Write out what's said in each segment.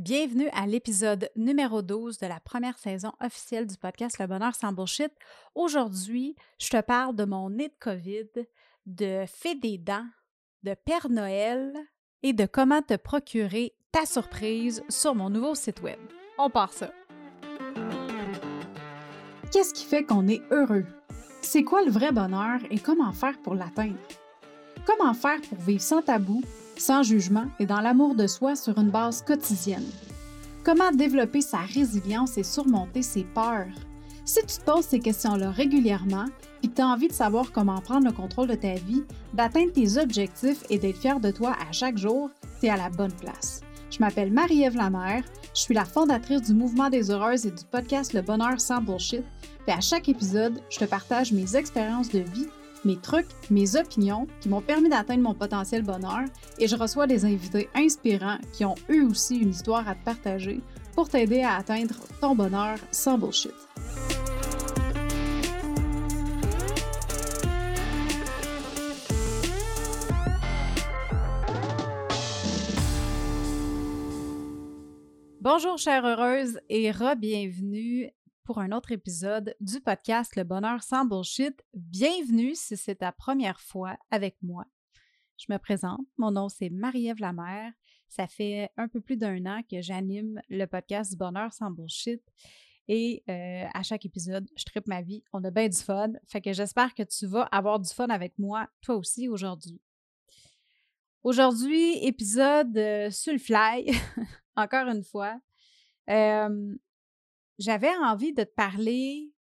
Bienvenue à l'épisode numéro 12 de la première saison officielle du podcast Le Bonheur sans Bullshit. Aujourd'hui, je te parle de mon nez de COVID, de fait des dents, de Père Noël et de comment te procurer ta surprise sur mon nouveau site web. On part ça. Qu'est-ce qui fait qu'on est heureux? C'est quoi le vrai bonheur et comment faire pour l'atteindre? Comment faire pour vivre sans tabou sans jugement et dans l'amour de soi sur une base quotidienne. Comment développer sa résilience et surmonter ses peurs? Si tu te poses ces questions-là régulièrement et que tu as envie de savoir comment prendre le contrôle de ta vie, d'atteindre tes objectifs et d'être fier de toi à chaque jour, tu es à la bonne place. Je m'appelle Marie-Ève Lamère, je suis la fondatrice du Mouvement des Heureuses et du podcast Le Bonheur sans Bullshit. Et à chaque épisode, je te partage mes expériences de vie mes trucs, mes opinions qui m'ont permis d'atteindre mon potentiel bonheur et je reçois des invités inspirants qui ont eux aussi une histoire à te partager pour t'aider à atteindre ton bonheur sans bullshit. Bonjour chère heureuse et re-bienvenue pour un autre épisode du podcast Le Bonheur sans Bullshit. Bienvenue si c'est ta première fois avec moi. Je me présente, mon nom c'est Marie-Ève Lamère. Ça fait un peu plus d'un an que j'anime le podcast du Bonheur sans Bullshit. Et euh, à chaque épisode, je tripe ma vie. On a bien du fun. Fait que j'espère que tu vas avoir du fun avec moi, toi aussi, aujourd'hui. Aujourd'hui, épisode euh, sur le fly, encore une fois. Euh, j'avais envie de te parler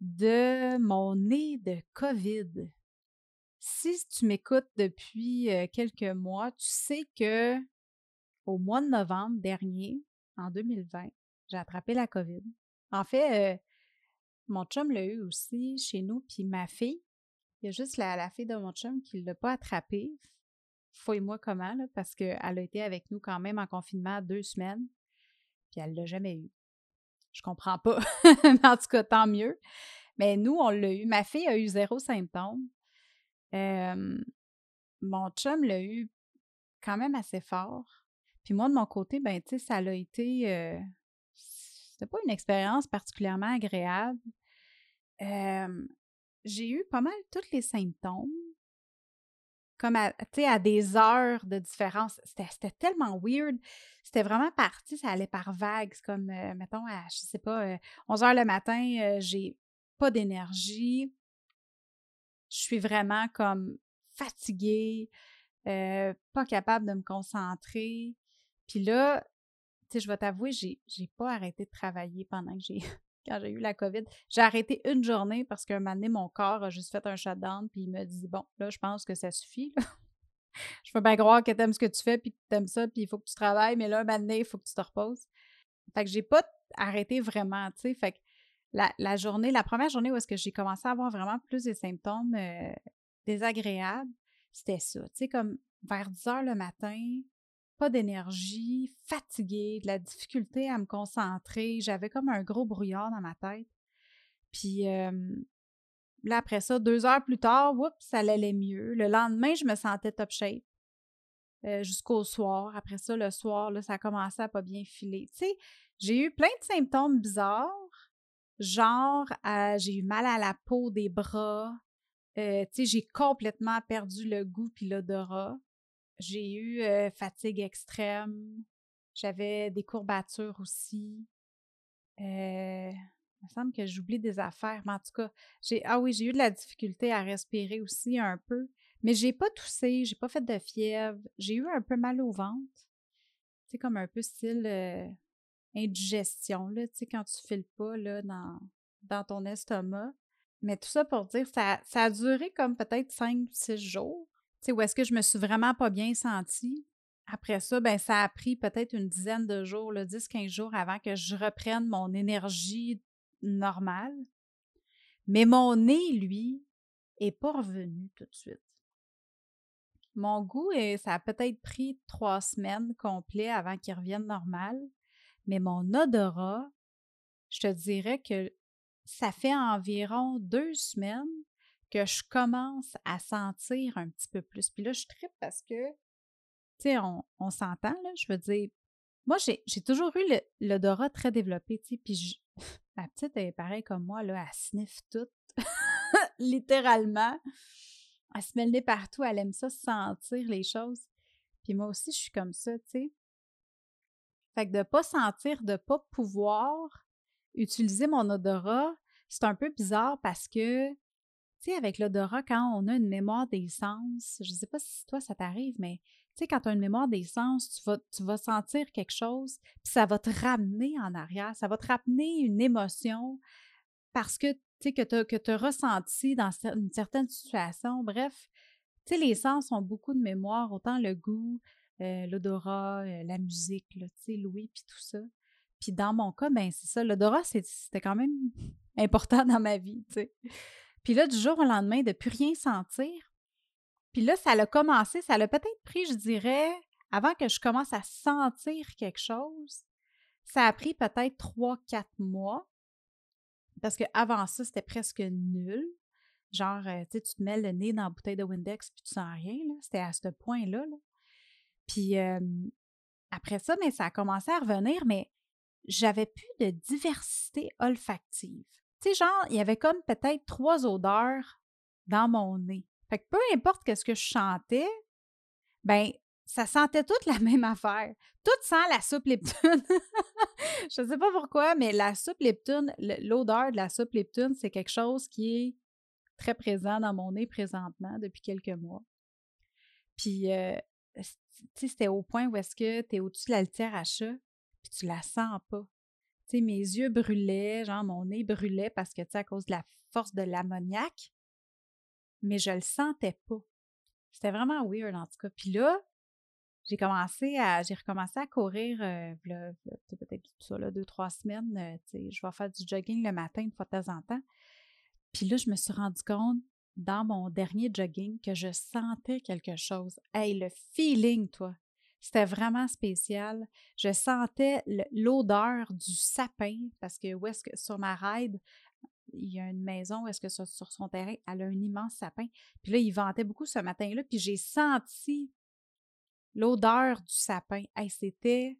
de mon nez de COVID. Si tu m'écoutes depuis quelques mois, tu sais que au mois de novembre dernier, en 2020, j'ai attrapé la COVID. En fait, mon chum l'a eu aussi chez nous, puis ma fille. Il y a juste la, fille de mon chum qui ne l'a pas attrapé. Fouille-moi comment, parce qu'elle a été avec nous quand même en confinement deux semaines, puis elle ne l'a jamais eu. Je comprends pas. En tout cas, tant mieux. Mais nous, on l'a eu. Ma fille a eu zéro symptôme. mon chum l'a eu quand même assez fort. Puis moi, de mon côté, ben, tu sais, ça a été. Euh, c'était pas une expérience particulièrement agréable. j'ai eu pas mal tous les symptômes comme à, à des heures de différence. C'était tellement weird. C'était vraiment parti, ça allait par vagues. comme, euh, mettons, à, je sais pas, 11 euh, heures le matin, euh, j'ai pas d'énergie. Je suis vraiment comme fatiguée, pas capable de me concentrer. Puis là, je vais t'avouer, j'ai pas arrêté de travailler pendant que j'ai quand j'ai eu la COVID. J'ai arrêté une journée parce qu'un moment donné, mon corps a juste fait un shutdown, puis il me dit Bon, là, je pense que ça suffit. je peux bien croire que tu aimes ce que tu fais, puis que tu aimes ça, puis il faut que tu travailles, mais là, un moment donné, il faut que tu te reposes. Fait que j'ai pas arrêté vraiment, tu sais. Fait que la, journée, la première journée où est-ce que j'ai commencé à avoir vraiment plus de symptômes euh, désagréables, c'était ça. Tu sais, comme vers 10 heures le matin, pas d'énergie, fatiguée, de la difficulté à me concentrer. J'avais comme un gros brouillard dans ma tête. Puis là, après ça, deux heures plus tard, oups, ça allait mieux. Le lendemain, je me sentais top shape. Euh, jusqu'au soir. Après ça, le soir, là, ça a commencé à pas bien filer. Tu sais, j'ai eu plein de symptômes bizarres, genre j'ai eu mal à la peau des bras, euh, tu sais, j'ai complètement perdu le goût puis l'odorat. J'ai eu fatigue extrême. J'avais des courbatures aussi. il me semble que j'oublie des affaires, mais en tout cas, j'ai ah oui, j'ai eu de la difficulté à respirer aussi un peu, mais j'ai pas toussé, j'ai pas fait de fièvre, j'ai eu un peu mal au ventre. C'est comme un peu style indigestion là, tu sais quand tu files pas là dans dans ton estomac. Mais tout ça pour dire ça ça a duré comme peut-être 5 6 jours sais, où est-ce que je me suis vraiment pas bien sentie. Après ça, ben, ça a pris peut-être une dizaine de jours, 10-15 jours avant que je reprenne mon énergie normale. Mais mon nez, lui, est pas revenu tout de suite. Mon goût, ça a peut-être pris trois semaines complètes avant qu'il revienne normal. Mais mon odorat, je te dirais que ça fait environ deux semaines que je commence à sentir un petit peu plus. Puis là, je tripe parce que, tu sais, on, s'entend, là, je veux dire, moi, j'ai toujours eu l'odorat très développé, tu sais, puis ma petite, elle est pareille comme moi, là, elle sniffe tout, littéralement. Elle se met le nez partout, elle aime ça sentir les choses. Puis moi aussi, je suis comme ça, tu sais. Fait que de pas sentir, de pas pouvoir utiliser mon odorat, c'est un peu bizarre parce que, tu sais, avec l'odorat, quand on a une mémoire des sens, je sais pas si toi ça t'arrive, mais tu sais, quand tu as une mémoire des sens, tu vas, tu vas sentir quelque chose, puis ça va te ramener en arrière, ça va te ramener une émotion parce que, tu sais, que tu as, ressenti dans une certaine situation. Bref, tu sais, les sens ont beaucoup de mémoire, autant le goût, euh, l'odorat, euh, la musique, tu sais, Louis, puis tout ça. Puis dans mon cas, ben c'est ça, l'odorat, c'était quand même important dans ma vie, tu sais. Puis là, du jour au lendemain, de plus rien sentir. Puis là, ça a commencé, ça l'a peut-être pris, je dirais, avant que je commence à sentir quelque chose, ça a pris peut-être trois, quatre mois. Parce qu'avant ça, c'était presque nul. Genre, euh, tu sais, tu te mets le nez dans la bouteille de Windex puis tu sens rien. C'était à ce point-là, là. Puis après ça, mais ça a commencé à revenir, mais j'avais plus de diversité olfactive. Tu sais, genre, il y avait comme peut-être trois odeurs dans mon nez. Fait que peu importe qu'est-ce que je chantais, ben ça sentait toute la même affaire. Tout sent la soupe Lipton. je sais pas pourquoi, mais la soupe Lipton, l'odeur de la soupe Lipton, c'est quelque chose qui est très présent dans mon nez présentement depuis quelques mois. Puis, euh, c'était au point où est-ce que tu es au-dessus de la litière à chat, puis tu la sens pas. Mes yeux brûlaient, genre mon nez brûlait parce que, tu sais, à cause de la force de l'ammoniac, mais je le sentais pas. C'était vraiment weird, en tout cas. Puis là, j'ai commencé à, j'ai recommencé à courir, euh, peut-être ça, là, deux, trois semaines. Euh, tu sais, je vais faire du jogging le matin une fois de temps en temps. Puis là, je me suis rendu compte dans mon dernier jogging que je sentais quelque chose. Hey, le feeling, toi! C'était vraiment spécial. Je sentais l'odeur du sapin parce que où est-ce que sur ma ride, il y a une maison où est-ce que sur, son terrain, elle a un immense sapin. Puis là, il ventait beaucoup ce matin-là, puis j'ai senti l'odeur du sapin. C'était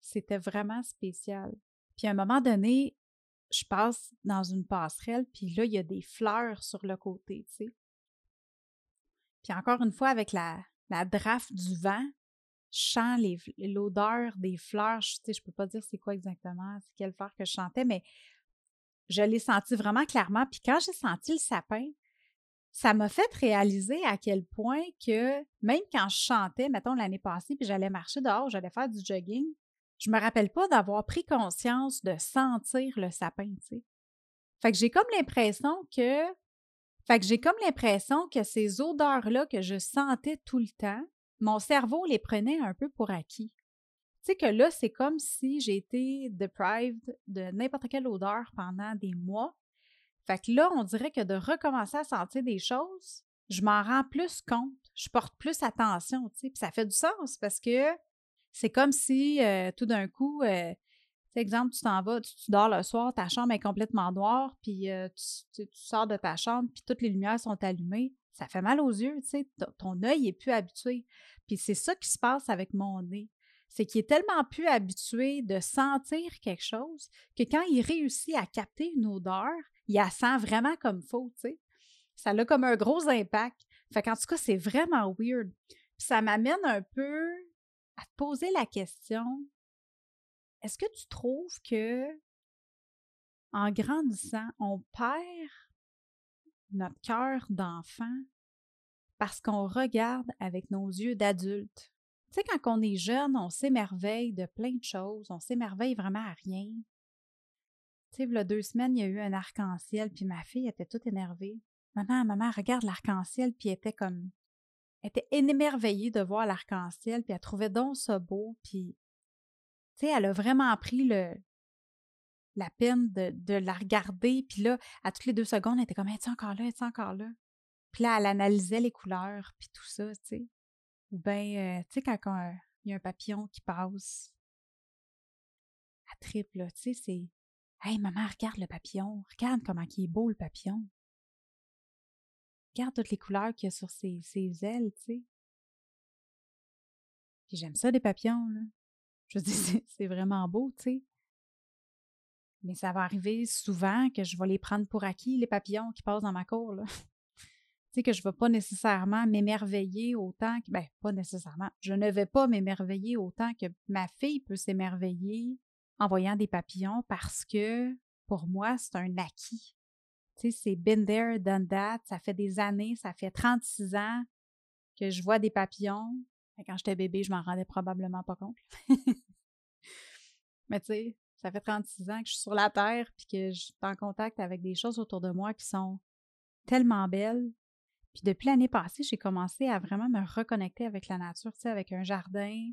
c'était vraiment spécial. Puis à un moment donné, je passe dans une passerelle, puis là, il y a des fleurs sur le côté, tu sais. Puis encore une fois, avec la, la du vent, sens l'odeur des fleurs. Je, sais, je peux pas dire c'est quoi exactement, c'est quelle fleur que je chantais, mais je l'ai senti vraiment clairement. Puis quand j'ai senti le sapin, ça m'a fait réaliser à quel point que même quand je chantais, mettons l'année passée, puis j'allais marcher dehors, j'allais faire du jogging, je me rappelle pas d'avoir pris conscience de sentir le sapin, tu sais. Fait que j'ai comme l'impression que fait que j'ai comme l'impression que ces odeurs-là que je sentais tout le temps, mon cerveau les prenait un peu pour acquis. Tu sais que là, c'est comme si j'ai été deprived de n'importe quelle odeur pendant des mois. Fait que là, on dirait que de recommencer à sentir des choses, je m'en rends plus compte, je porte plus attention, tu sais, puis ça fait du sens parce que c'est comme si euh, tout d'un coup, euh, exemple, tu t'en vas, tu, dors le soir, ta chambre est complètement noire, puis euh, tu, sors de ta chambre, puis toutes les lumières sont allumées. Ça fait mal aux yeux, tu sais, ton œil est plus habitué. Puis c'est ça qui se passe avec mon nez. C'est qu'il est tellement plus habitué de sentir quelque chose que quand il réussit à capter une odeur, il la sent vraiment comme faux, tu sais. Ça a comme un gros impact. Fait qu'en tout cas, c'est vraiment weird. Puis ça m'amène un peu à te poser la question est-ce que tu trouves que en grandissant, on perd notre cœur d'enfant parce qu'on regarde avec nos yeux d'adulte? Tu sais, quand on est jeune, on s'émerveille de plein de choses, on s'émerveille vraiment à rien. Tu sais, il y a deux semaines, il y a eu un arc-en-ciel, puis ma fille était toute énervée. Maman, maman, regarde l'arc-en-ciel, puis était comme elle était émerveillée de voir l'arc-en-ciel, puis elle trouvait donc ça beau, puis, tu sais, elle a vraiment pris le, la peine de, la regarder, puis là, à toutes les deux secondes, elle était comme, es-tu encore là, es-tu encore là? Puis là, elle analysait les couleurs, puis tout ça, tu sais. Ou bien, euh, tu sais, quand il y a un papillon qui passe, à triple, tu sais, c'est, hey, maman, regarde le papillon, regarde comment il est beau, le papillon. Regarde toutes les couleurs qu'il y a sur ses, ailes, tu sais. Puis j'aime ça des papillons, là. Je dire, c'est vraiment beau, tu sais. Mais ça va arriver souvent que je vais les prendre pour acquis, les papillons qui passent dans ma cour, là. tu sais, que je ne vais pas nécessairement m'émerveiller autant que. Ben, pas nécessairement. Je ne vais pas m'émerveiller autant que ma fille peut s'émerveiller en voyant des papillons parce que pour moi, c'est un acquis. Tu sais, c'est been there, done that. Ça fait des années, ça fait 36 ans que je vois des papillons. Quand j'étais bébé, je m'en rendais probablement pas compte. Mais tu sais, ça fait 36 ans que je suis sur la Terre puis que je suis en contact avec des choses autour de moi qui sont tellement belles. Puis depuis l'année passée, j'ai commencé à vraiment me reconnecter avec la nature, tu sais, avec un jardin.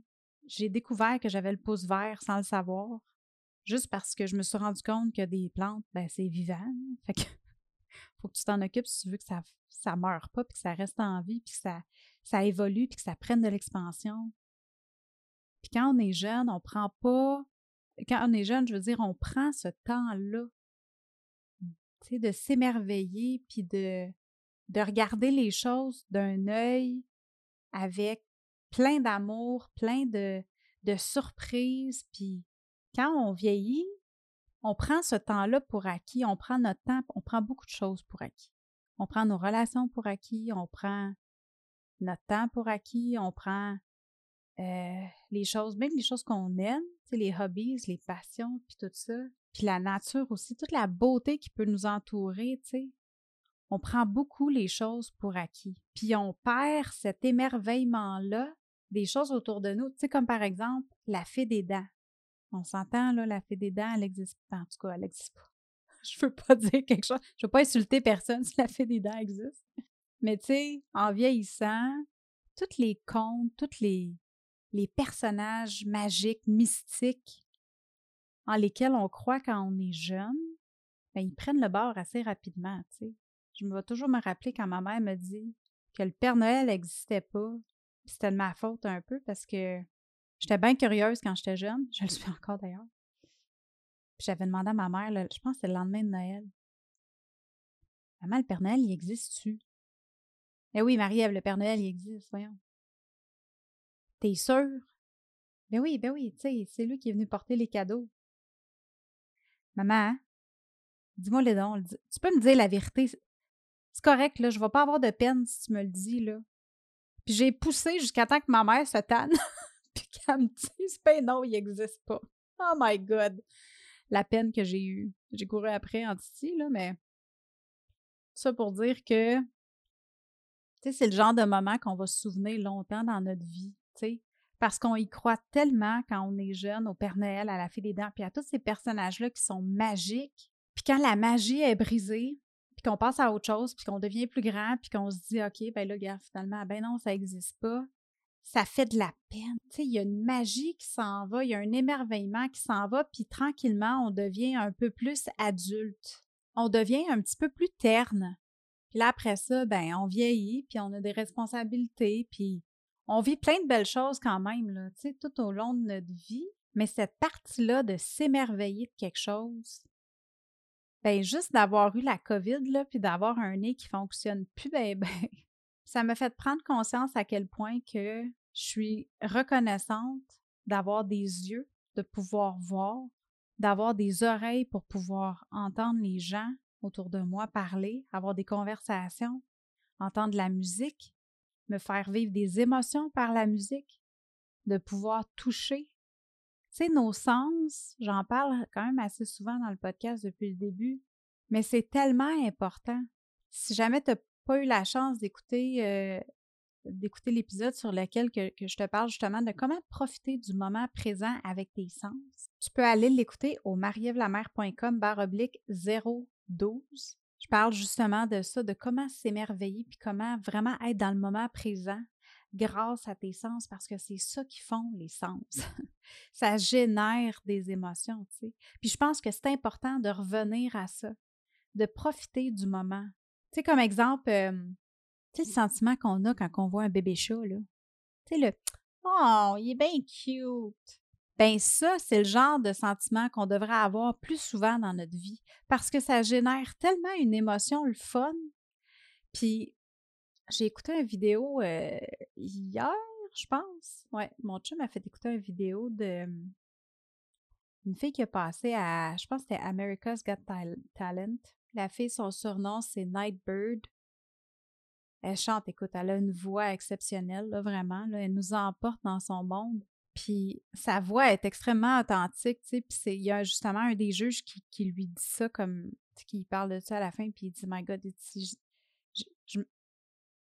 J'ai découvert que j'avais le pouce vert sans le savoir, juste parce que je me suis rendu compte que des plantes, ben c'est vivant. Fait que faut que tu t'en occupes si tu veux que ça ça meure pas puis que ça reste en vie puis que ça ça évolue puis que ça prenne de l'expansion. Puis quand on est jeune, on prend pas quand on est jeune, je veux dire, on prend ce temps-là de s'émerveiller puis de, de regarder les choses d'un œil avec plein d'amour, plein de, de surprises. Puis quand on vieillit, on prend ce temps-là pour acquis, on prend notre temps, on prend beaucoup de choses pour acquis. On prend nos relations pour acquis, on prend notre temps pour acquis, on prend euh, les choses, même les choses qu'on aime, les hobbies, les passions, puis tout ça. Puis la nature aussi, toute la beauté qui peut nous entourer, tu sais. On prend beaucoup les choses pour acquis. Puis on perd cet émerveillement-là des choses autour de nous. Tu sais, comme par exemple la fée des dents. On s'entend, là, la fée des dents, elle existe pas. En tout cas, elle n'existe pas. Je veux pas dire quelque chose. Je veux pas insulter personne si la fée des dents existe. Mais tu sais, en vieillissant, tous les contes, toutes les, les personnages magiques, mystiques, en lesquels on croit quand on est jeune, ben, ils prennent le bord assez rapidement. Je me vais toujours me rappeler quand ma mère me dit que le Père Noël n'existait pas. C'était de ma faute un peu parce que j'étais bien curieuse quand j'étais jeune. Je le suis encore d'ailleurs. J'avais demandé à ma mère, je pense que c'était le lendemain de Noël. Maman, le Père Noël, il existe-tu? Eh oui, Marie-Ève, le Père Noël, il existe, voyons. T'es sûr? Ben oui, ben oui, tu sais, c'est lui qui est venu porter les cadeaux. Maman, dis-moi les dons. Tu peux me dire la vérité? C'est correct, là. Je vais pas avoir de peine si tu me le dis, là. Puis j'ai poussé jusqu'à temps que ma mère se tanne. puis qu'elle me dise, ben non, il n'existe pas. Oh my God! La peine que j'ai eue. J'ai couru après en Titi, là, mais. Ça pour dire que. Tu sais, c'est le genre de moment qu'on va se souvenir longtemps dans notre vie parce qu'on y croit tellement quand on est jeune au Père Noël, à la Fée des Dents, puis à tous ces personnages-là qui sont magiques. Puis quand la magie est brisée, puis qu'on passe à autre chose, puis qu'on devient plus grand, puis qu'on se dit, OK, ben là, finalement, ben non, ça n'existe pas, ça fait de la peine. Tu sais, il y a une magie qui s'en va, il y a un émerveillement qui s'en va, puis tranquillement, on devient un peu plus adulte. On devient un petit peu plus terne. Puis là, après ça, ben, on vieillit, puis on a des responsabilités, puis on vit plein de belles choses quand même, là, tout au long de notre vie, mais cette partie-là de s'émerveiller de quelque chose, ben juste d'avoir eu la COVID, là, puis d'avoir un nez qui fonctionne plus ben, ben ça m'a fait prendre conscience à quel point que je suis reconnaissante d'avoir des yeux, de pouvoir voir, d'avoir des oreilles pour pouvoir entendre les gens autour de moi parler, avoir des conversations, entendre la musique, me faire vivre des émotions par la musique, de pouvoir toucher. Tu sais, nos sens, j'en parle quand même assez souvent dans le podcast depuis le début, mais c'est tellement important. Si jamais tu n'as pas eu la chance d'écouter euh, l'épisode sur lequel que, je te parle justement de comment profiter du moment présent avec tes sens, tu peux aller l'écouter au marievlamer.com barre oblique 012 je parle justement de ça, de comment s'émerveiller, puis comment vraiment être dans le moment présent grâce à tes sens, parce que c'est ça qui font les sens. ça génère des émotions, tu sais. Puis je pense que c'est important de revenir à ça, de profiter du moment. Tu sais, comme exemple, euh, tu sais, le sentiment qu'on a quand on voit un bébé chat, là. Tu sais, le « Oh, il est bien cute! » ben ça, c'est le genre de sentiment qu'on devrait avoir plus souvent dans notre vie parce que ça génère tellement une émotion, le fun. Puis j'ai écouté une vidéo euh, hier, je pense. Ouais, mon chum m'a fait écouter une vidéo de une fille qui a passé à, je pense que c'était America's Got Talent. La fille, son surnom, c'est Nightbird. Elle chante, écoute, elle a une voix exceptionnelle, vraiment. Elle nous emporte dans son monde. Puis sa voix est extrêmement authentique, tu sais. Puis il y a justement un des juges qui, qui lui dit ça comme, qui parle de ça à la fin, puis il dit, My God, je,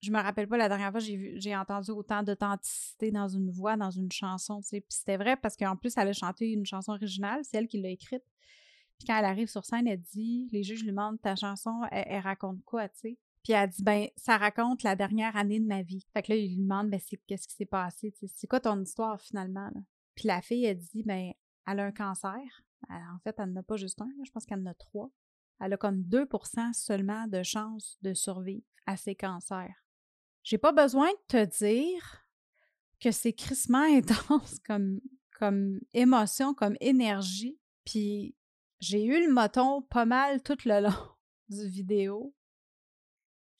je me rappelle pas la dernière fois j'ai j'ai entendu autant d'authenticité dans une voix, dans une chanson, tu sais. Puis c'était vrai parce qu'en plus, elle a chanté une chanson originale, c'est elle qui l'a écrite. Puis quand elle arrive sur scène, elle dit, les juges lui demandent ta chanson, elle, raconte quoi, tu sais? Puis elle dit, ben, ça raconte la dernière année de ma vie. Fait que là, il lui demande, ben, c'est qu'est-ce qui s'est passé, c'est quoi ton histoire finalement? Puis la fille, elle dit, ben, elle a un cancer. en fait, elle n'en a pas juste un, je pense qu'elle en a trois. Elle a comme 2% seulement de chance de survivre à ses cancers. J'ai pas besoin de te dire que c'est crissement intense comme, comme émotion, comme énergie. Puis j'ai eu le moton pas mal tout le long du vidéo.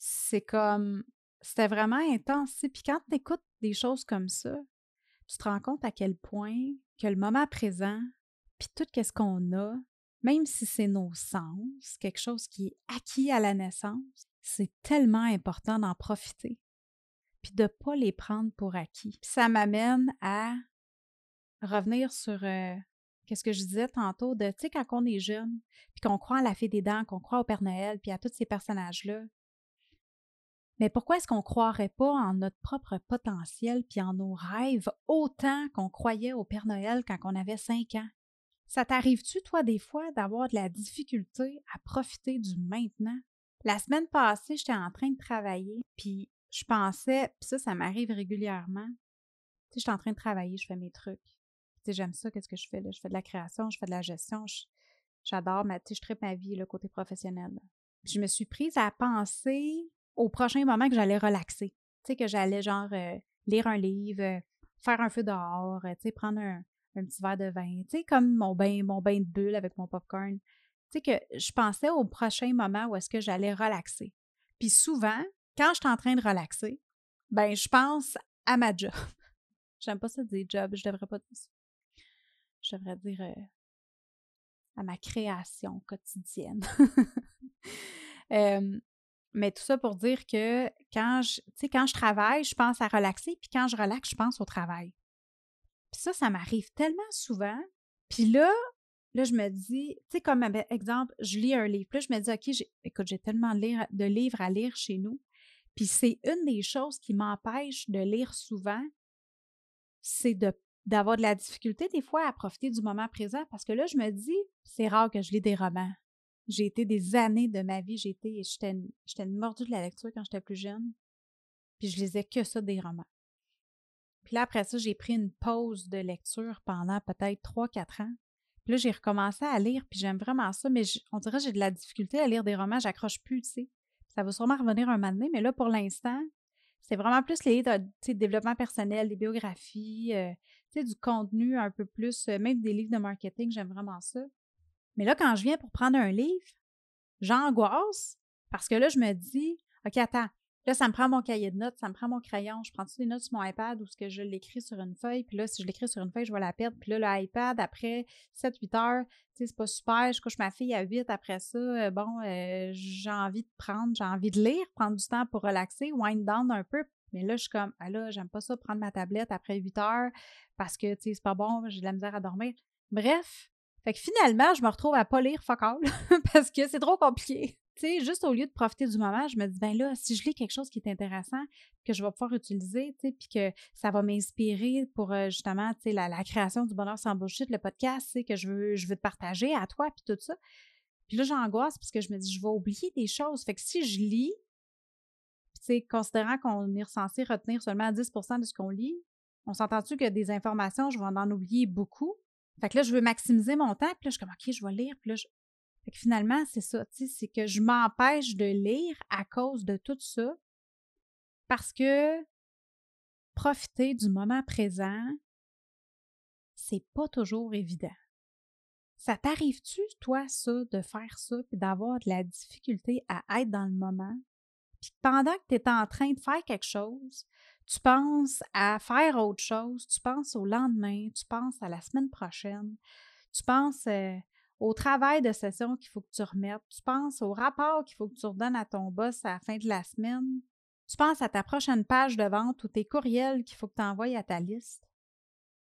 C'est comme. C'était vraiment intense. Puis quand tu écoutes des choses comme ça, tu te rends compte à quel point que le moment présent, puis tout ce qu'on a, même si c'est nos sens, quelque chose qui est acquis à la naissance, c'est tellement important d'en profiter puis de ne pas les prendre pour acquis. ça m'amène à revenir sur euh, qu'est-ce que je disais tantôt de, tu sais, quand on est jeune, puis qu'on croit à la fée des dents, qu'on croit au Père Noël, puis à tous ces personnages-là. Mais pourquoi est-ce qu'on ne croirait pas en notre propre potentiel puis en nos rêves autant qu'on croyait au Père Noël quand on avait cinq ans? Ça t'arrive-tu, toi, des fois, d'avoir de la difficulté à profiter du maintenant? La semaine passée, j'étais en train de travailler, puis je pensais, puis ça, ça m'arrive régulièrement. Tu sais, je en train de travailler, je fais mes trucs. Tu sais, j'aime ça, qu'est-ce que je fais là? Je fais de la création, je fais de la gestion, j'adore, mais tu sais, je tripe ma vie, le côté professionnel. je me suis prise à penser au prochain moment que j'allais relaxer. Tu sais, que j'allais genre euh, lire un livre, euh, faire un feu dehors, euh, tu sais, prendre un, petit verre de vin, tu sais, comme mon bain, mon bain de bulle avec mon popcorn. Tu sais, que je pensais au prochain moment où est-ce que j'allais relaxer. Puis souvent, quand je suis en train de relaxer, ben je pense à ma job. J'aime pas ça dire job, je devrais pas. Je devrais dire à ma création quotidienne. mais tout ça pour dire que quand je, quand je travaille, je pense à relaxer, puis quand je relaxe, je pense au travail. Puis ça, ça m'arrive tellement souvent. Puis là, là, je me dis, tu sais, comme exemple, je lis un livre. Puis là, je me dis, OK, écoute, j'ai tellement de livres à lire chez nous. Puis c'est une des choses qui m'empêche de lire souvent, c'est d'avoir de la difficulté des fois à profiter du moment présent parce que là, je me dis, c'est rare que je lis des romans. J'ai été des années de ma vie, j'étais j'étais une mordue de la lecture quand j'étais plus jeune. Puis je lisais que ça des romans. Puis là, après ça, j'ai pris une pause de lecture pendant peut-être 3-4 ans. Puis là, j'ai recommencé à lire, puis j'aime vraiment ça, mais on dirait que j'ai de la difficulté à lire des romans, j'accroche plus, tu sais. Ça va sûrement revenir un moment mais là, pour l'instant, c'est vraiment plus les de développement personnel, des biographies, euh, du contenu un peu plus, euh, même des livres de marketing, j'aime vraiment ça. Mais là, quand je viens pour prendre un livre, j'angoisse parce que là, je me dis, OK, attends, Là, ça me prend mon cahier de notes, ça me prend mon crayon. Je prends toutes les notes sur mon iPad ou ce que je l'écris sur une feuille? Puis là, si je l'écris sur une feuille, je vais la perdre. Puis là, l'iPad, après 7-8 heures, tu sais, c'est pas super. Je couche ma fille à 8 après ça. Euh, bon, euh, j'ai envie de prendre, j'ai envie de lire, prendre du temps pour relaxer, wind down un peu. Mais là, je suis comme, ah là, j'aime pas ça, prendre ma tablette après 8 heures parce que, tu sais, c'est pas bon, j'ai de la misère à dormir. Bref, fait que finalement, je me retrouve à pas lire fuck all parce que c'est trop compliqué tu sais, juste au lieu de profiter du moment, je me dis, ben là, si je lis quelque chose qui est intéressant, que je vais pouvoir utiliser, tu sais, puis que ça va m'inspirer pour euh, justement, tu sais, la, création du bonheur sans bullshit, le podcast, tu sais, que je veux, je veux te partager à toi, puis tout ça. Puis là, j'angoisse parce que je me dis, je vais oublier des choses. Fait que si je lis, tu sais, considérant qu'on est censé retenir seulement 10% de ce qu'on lit, on s'entend-tu que des informations, je vais en oublier beaucoup? Fait que là, je veux maximiser mon temps, puis là, je suis comme, OK, je vais lire, puis là, finalement, c'est ça, c'est que je m'empêche de lire à cause de tout ça parce que profiter du moment présent, c'est pas toujours évident. Ça t'arrive-tu, toi, ça, de faire ça, puis d'avoir de la difficulté à être dans le moment? Puis pendant que tu es en train de faire quelque chose, tu penses à faire autre chose, tu penses au lendemain, tu penses à la semaine prochaine, tu penses au travail de session qu'il faut que tu remettes, tu penses au rapport qu'il faut que tu redonnes à ton boss à la fin de la semaine, tu penses à ta prochaine page de vente ou tes courriels qu'il faut que tu envoies à ta liste.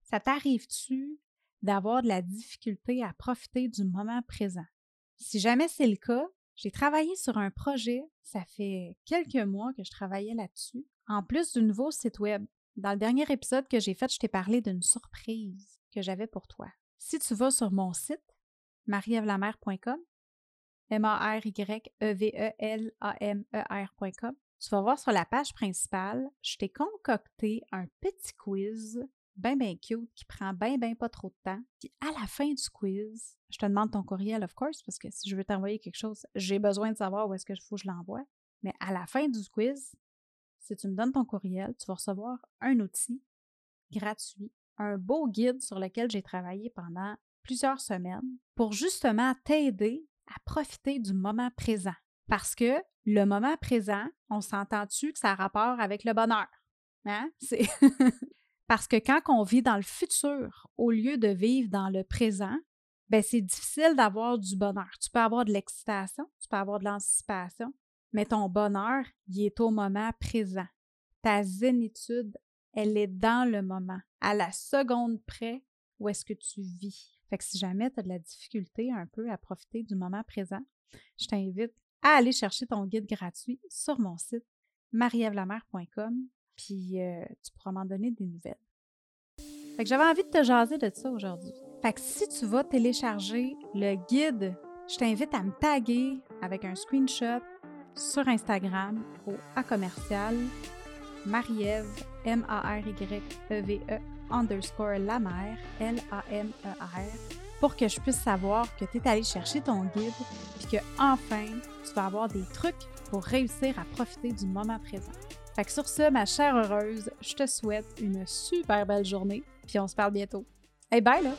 Ça t'arrive-tu d'avoir de la difficulté à profiter du moment présent? Si jamais c'est le cas, j'ai travaillé sur un projet, ça fait quelques mois que je travaillais là-dessus, en plus du nouveau site web. Dans le dernier épisode que j'ai fait, je t'ai parlé d'une surprise que j'avais pour toi. Si tu vas sur mon site, marievlamer.com, M-A-R-Y-E-V-E-L-A-M-E-R.com, tu vas voir sur la page principale, je t'ai concocté un petit quiz bien, bien cute, qui prend bien, bien pas trop de temps. Puis à la fin du quiz, je te demande ton courriel, of course, parce que si je veux t'envoyer quelque chose, j'ai besoin de savoir où est-ce que faut que je l'envoie. Mais à la fin du quiz, si tu me donnes ton courriel, tu vas recevoir un outil gratuit, un beau guide sur lequel j'ai travaillé pendant plusieurs semaines pour justement t'aider à profiter du moment présent. Parce que le moment présent, on s'entend-tu que ça a rapport avec le bonheur? Hein? Parce que quand on vit dans le futur au lieu de vivre dans le présent, ben c'est difficile d'avoir du bonheur. Tu peux avoir de l'excitation, tu peux avoir de l'anticipation, mais ton bonheur, il est au moment présent. Ta zénitude, elle est dans le moment, à la seconde près où est-ce que tu vis. Fait que si jamais tu as de la difficulté un peu à profiter du moment présent, je t'invite à aller chercher ton guide gratuit sur mon site marievlamer.com puis euh, tu pourras m'en donner des nouvelles. Fait que j'avais envie de te jaser de ça aujourd'hui. Fait que si tu vas télécharger le guide, je t'invite à me taguer avec un screenshot sur Instagram au A commercial Mariève, M-A-R-Y-E-V-E, e, underscore la mère, L-A-M-E-R, pour que je puisse savoir que tu es allé chercher ton guide puis que enfin tu vas avoir des trucs pour réussir à profiter du moment présent. Fait que sur ce, ma chère heureuse, je te souhaite une super belle journée, puis on se parle bientôt. Hey, bye là!